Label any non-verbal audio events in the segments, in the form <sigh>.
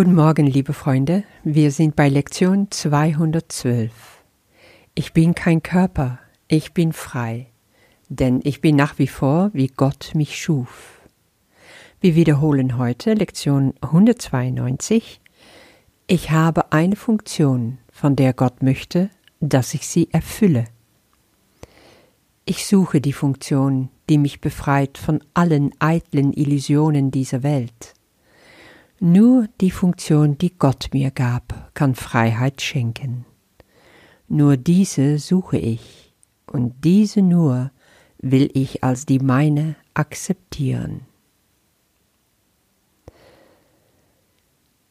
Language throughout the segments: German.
Guten Morgen, liebe Freunde. Wir sind bei Lektion 212. Ich bin kein Körper, ich bin frei, denn ich bin nach wie vor, wie Gott mich schuf. Wir wiederholen heute Lektion 192. Ich habe eine Funktion, von der Gott möchte, dass ich sie erfülle. Ich suche die Funktion, die mich befreit von allen eitlen Illusionen dieser Welt. Nur die Funktion, die Gott mir gab, kann Freiheit schenken. Nur diese suche ich, und diese nur will ich als die meine akzeptieren.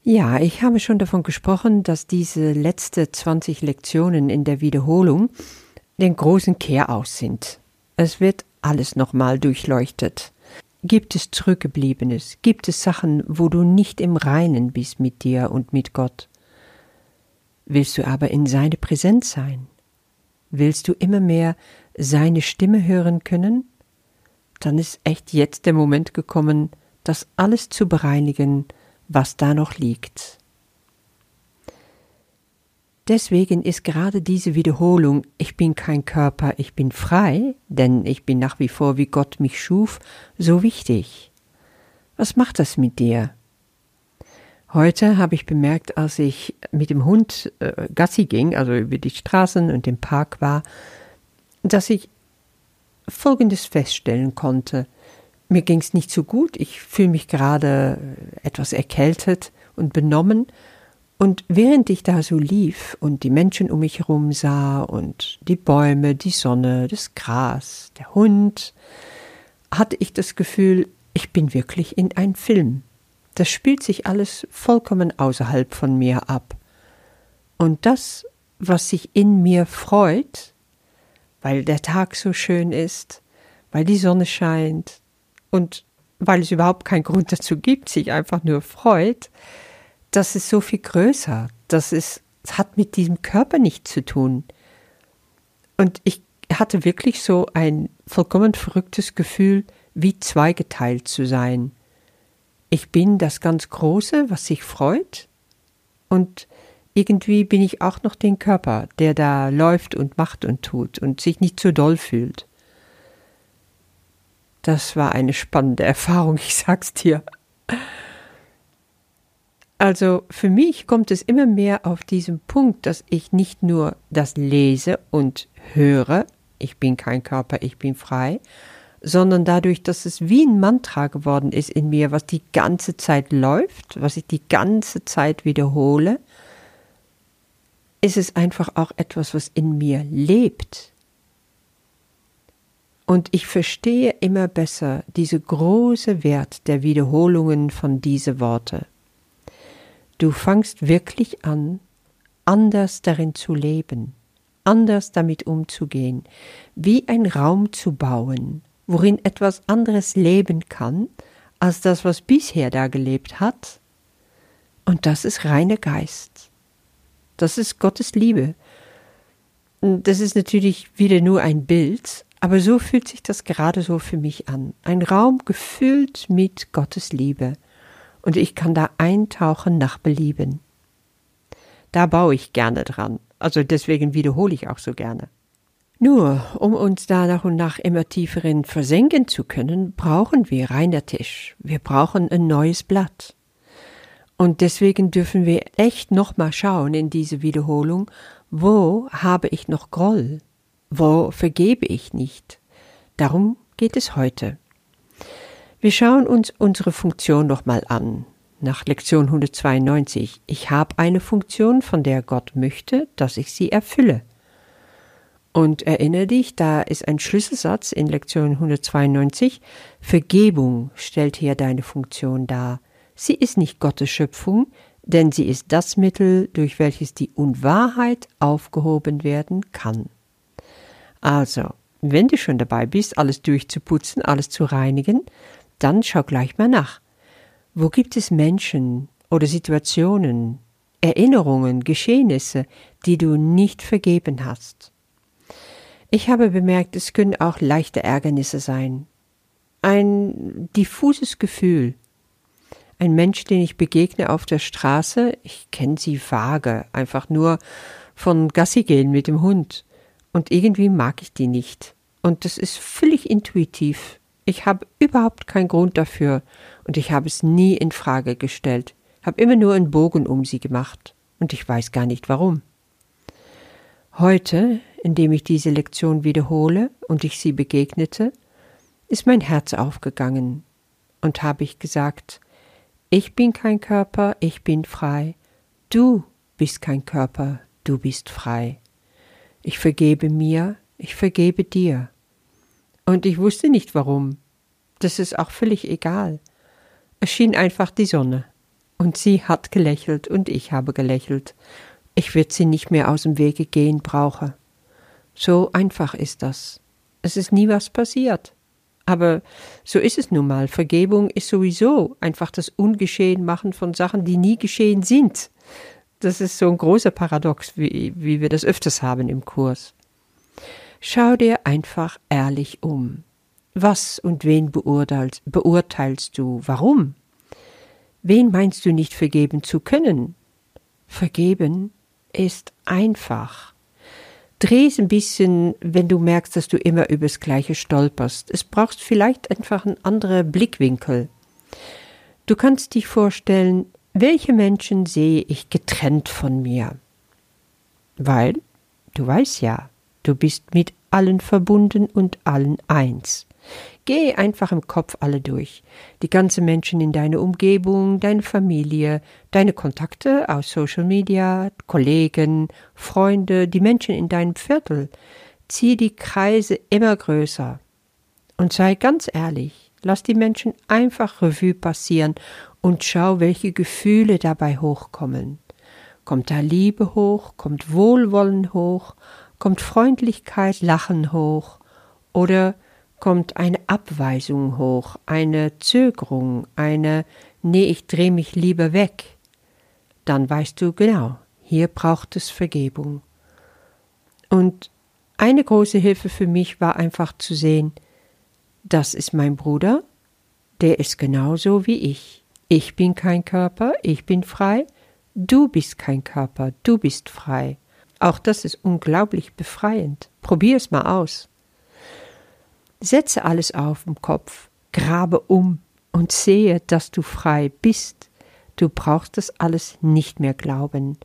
Ja, ich habe schon davon gesprochen, dass diese letzten 20 Lektionen in der Wiederholung den großen Kehraus sind. Es wird alles nochmal durchleuchtet. Gibt es Zurückgebliebenes? Gibt es Sachen, wo du nicht im Reinen bist mit dir und mit Gott? Willst du aber in seine Präsenz sein? Willst du immer mehr seine Stimme hören können? Dann ist echt jetzt der Moment gekommen, das alles zu bereinigen, was da noch liegt. Deswegen ist gerade diese Wiederholung Ich bin kein Körper, ich bin frei, denn ich bin nach wie vor, wie Gott mich schuf, so wichtig. Was macht das mit dir? Heute habe ich bemerkt, als ich mit dem Hund äh, Gassi ging, also über die Straßen und den Park war, dass ich Folgendes feststellen konnte. Mir ging es nicht so gut, ich fühle mich gerade etwas erkältet und benommen, und während ich da so lief und die Menschen um mich herum sah und die Bäume, die Sonne, das Gras, der Hund, hatte ich das Gefühl, ich bin wirklich in einem Film. Das spielt sich alles vollkommen außerhalb von mir ab. Und das, was sich in mir freut, weil der Tag so schön ist, weil die Sonne scheint und weil es überhaupt keinen Grund dazu gibt, sich einfach nur freut, das ist so viel größer. Das ist, das hat mit diesem Körper nichts zu tun. Und ich hatte wirklich so ein vollkommen verrücktes Gefühl, wie zweigeteilt zu sein. Ich bin das ganz Große, was sich freut, und irgendwie bin ich auch noch den Körper, der da läuft und macht und tut und sich nicht so doll fühlt. Das war eine spannende <laughs> Erfahrung, ich sag's dir. Also für mich kommt es immer mehr auf diesen Punkt, dass ich nicht nur das lese und höre, ich bin kein Körper, ich bin frei, sondern dadurch, dass es wie ein Mantra geworden ist in mir, was die ganze Zeit läuft, was ich die ganze Zeit wiederhole, ist es einfach auch etwas, was in mir lebt. Und ich verstehe immer besser diese große Wert der Wiederholungen von diese Worte. Du fangst wirklich an, anders darin zu leben, anders damit umzugehen, wie ein Raum zu bauen, worin etwas anderes leben kann, als das, was bisher da gelebt hat. Und das ist reiner Geist. Das ist Gottes Liebe. Das ist natürlich wieder nur ein Bild, aber so fühlt sich das gerade so für mich an. Ein Raum gefüllt mit Gottes Liebe und ich kann da eintauchen nach Belieben. Da baue ich gerne dran, also deswegen wiederhole ich auch so gerne. Nur, um uns da nach und nach immer tieferin versenken zu können, brauchen wir reiner Tisch. Wir brauchen ein neues Blatt. Und deswegen dürfen wir echt nochmal schauen in diese Wiederholung, wo habe ich noch Groll? Wo vergebe ich nicht? Darum geht es heute. Wir schauen uns unsere Funktion nochmal an. Nach Lektion 192. Ich habe eine Funktion, von der Gott möchte, dass ich sie erfülle. Und erinnere dich, da ist ein Schlüsselsatz in Lektion 192. Vergebung stellt hier deine Funktion dar. Sie ist nicht Gottes Schöpfung, denn sie ist das Mittel, durch welches die Unwahrheit aufgehoben werden kann. Also, wenn du schon dabei bist, alles durchzuputzen, alles zu reinigen, dann schau gleich mal nach. Wo gibt es Menschen oder Situationen, Erinnerungen, Geschehnisse, die du nicht vergeben hast? Ich habe bemerkt, es können auch leichte Ärgernisse sein. Ein diffuses Gefühl, Ein Mensch, den ich begegne auf der Straße, ich kenne sie vage, einfach nur von Gassi gehen mit dem Hund. Und irgendwie mag ich die nicht. Und das ist völlig intuitiv. Ich habe überhaupt keinen Grund dafür und ich habe es nie in Frage gestellt, habe immer nur einen Bogen um sie gemacht und ich weiß gar nicht warum. Heute, indem ich diese Lektion wiederhole und ich sie begegnete, ist mein Herz aufgegangen und habe ich gesagt, ich bin kein Körper, ich bin frei, du bist kein Körper, du bist frei. Ich vergebe mir, ich vergebe dir. Und ich wusste nicht warum. Das ist auch völlig egal. Es schien einfach die Sonne. Und sie hat gelächelt und ich habe gelächelt. Ich wird sie nicht mehr aus dem Wege gehen brauche. So einfach ist das. Es ist nie was passiert. Aber so ist es nun mal. Vergebung ist sowieso einfach das Ungeschehen machen von Sachen, die nie geschehen sind. Das ist so ein großer Paradox, wie, wie wir das öfters haben im Kurs. Schau dir einfach ehrlich um. Was und wen beurteilst, beurteilst du? Warum? Wen meinst du nicht vergeben zu können? Vergeben ist einfach. Dreh es ein bisschen, wenn du merkst, dass du immer übers Gleiche stolperst. Es brauchst vielleicht einfach einen anderen Blickwinkel. Du kannst dich vorstellen, welche Menschen sehe ich getrennt von mir? Weil, du weißt ja, du bist mit allen verbunden und allen eins. Geh einfach im Kopf alle durch. Die ganzen Menschen in deiner Umgebung, deine Familie, deine Kontakte aus Social Media, Kollegen, Freunde, die Menschen in deinem Viertel. Zieh die Kreise immer größer. Und sei ganz ehrlich, lass die Menschen einfach Revue passieren und schau, welche Gefühle dabei hochkommen. Kommt da Liebe hoch, kommt Wohlwollen hoch, kommt Freundlichkeit, Lachen hoch oder kommt eine Abweisung hoch, eine Zögerung, eine Nee, ich dreh mich lieber weg, dann weißt du genau, hier braucht es Vergebung. Und eine große Hilfe für mich war einfach zu sehen, das ist mein Bruder, der ist genauso wie ich. Ich bin kein Körper, ich bin frei, du bist kein Körper, du bist frei. Auch das ist unglaublich befreiend. Probier es mal aus. Setze alles auf im Kopf, grabe um und sehe, dass du frei bist. Du brauchst das alles nicht mehr glauben.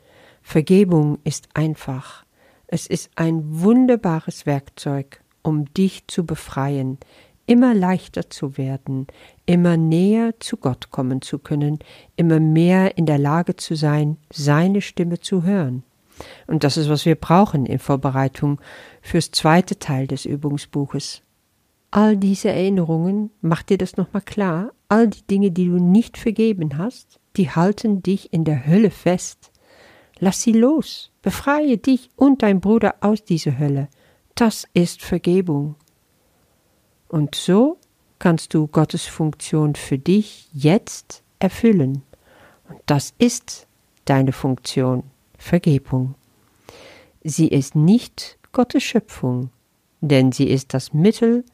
Vergebung ist einfach. Es ist ein wunderbares Werkzeug, um dich zu befreien, immer leichter zu werden, immer näher zu Gott kommen zu können, immer mehr in der Lage zu sein, seine Stimme zu hören. Und das ist, was wir brauchen in Vorbereitung fürs zweite Teil des Übungsbuches. All diese Erinnerungen, mach dir das nochmal klar, all die Dinge, die du nicht vergeben hast, die halten dich in der Hölle fest. Lass sie los, befreie dich und dein Bruder aus dieser Hölle. Das ist Vergebung. Und so kannst du Gottes Funktion für dich jetzt erfüllen. Und das ist deine Funktion, Vergebung. Sie ist nicht Gottes Schöpfung, denn sie ist das Mittel,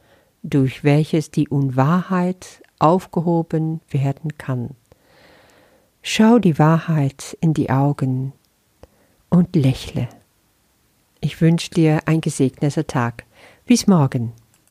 durch welches die Unwahrheit aufgehoben werden kann. Schau die Wahrheit in die Augen und lächle. Ich wünsche dir ein gesegneter Tag. Bis morgen.